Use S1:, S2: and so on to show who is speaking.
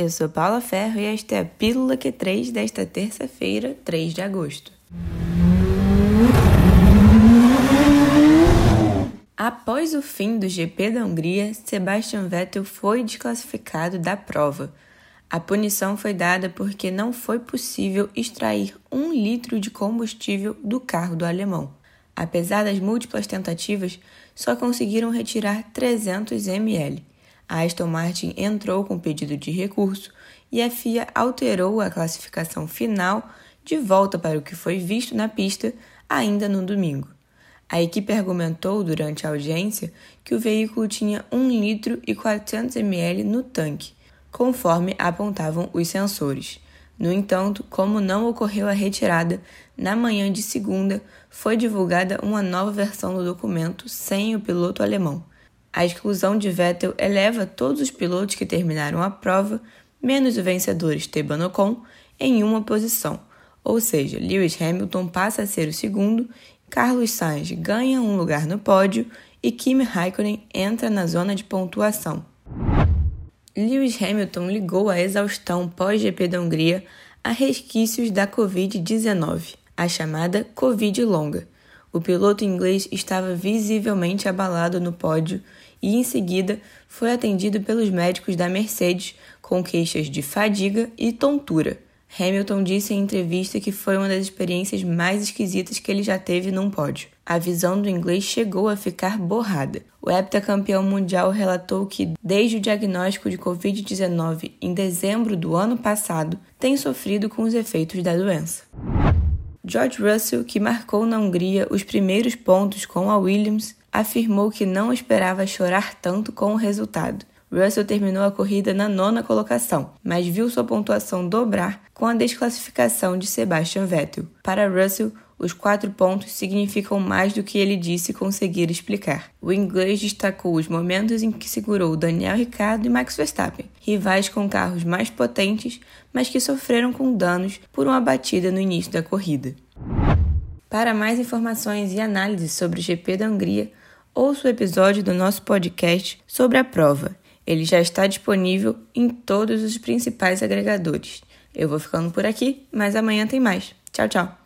S1: Eu sou Paula Ferro e esta é a Pílula Q3 desta terça-feira, 3 de agosto. Após o fim do GP da Hungria, Sebastian Vettel foi desclassificado da prova. A punição foi dada porque não foi possível extrair um litro de combustível do carro do alemão. Apesar das múltiplas tentativas, só conseguiram retirar 300 ml. A Aston Martin entrou com pedido de recurso e a FIA alterou a classificação final de volta para o que foi visto na pista ainda no domingo. A equipe argumentou durante a audiência que o veículo tinha 1 litro e 400 ml no tanque conforme apontavam os sensores. No entanto, como não ocorreu a retirada, na manhã de segunda foi divulgada uma nova versão do documento sem o piloto alemão. A exclusão de Vettel eleva todos os pilotos que terminaram a prova, menos o vencedor Esteban Ocon, em uma posição, ou seja, Lewis Hamilton passa a ser o segundo, Carlos Sainz ganha um lugar no pódio e Kimi Raikkonen entra na zona de pontuação. Lewis Hamilton ligou a exaustão pós-GP da Hungria a resquícios da Covid-19, a chamada Covid longa. O piloto inglês estava visivelmente abalado no pódio e, em seguida, foi atendido pelos médicos da Mercedes com queixas de fadiga e tontura. Hamilton disse em entrevista que foi uma das experiências mais esquisitas que ele já teve num pódio. A visão do inglês chegou a ficar borrada. O heptacampeão mundial relatou que, desde o diagnóstico de Covid-19 em dezembro do ano passado, tem sofrido com os efeitos da doença. George Russell, que marcou na Hungria os primeiros pontos com a Williams, afirmou que não esperava chorar tanto com o resultado. Russell terminou a corrida na nona colocação, mas viu sua pontuação dobrar com a desclassificação de Sebastian Vettel. Para Russell, os quatro pontos significam mais do que ele disse conseguir explicar. O inglês destacou os momentos em que segurou Daniel Ricciardo e Max Verstappen, rivais com carros mais potentes, mas que sofreram com danos por uma batida no início da corrida. Para mais informações e análises sobre o GP da Hungria, ouça o episódio do nosso podcast sobre a prova ele já está disponível em todos os principais agregadores. Eu vou ficando por aqui, mas amanhã tem mais. Tchau, tchau!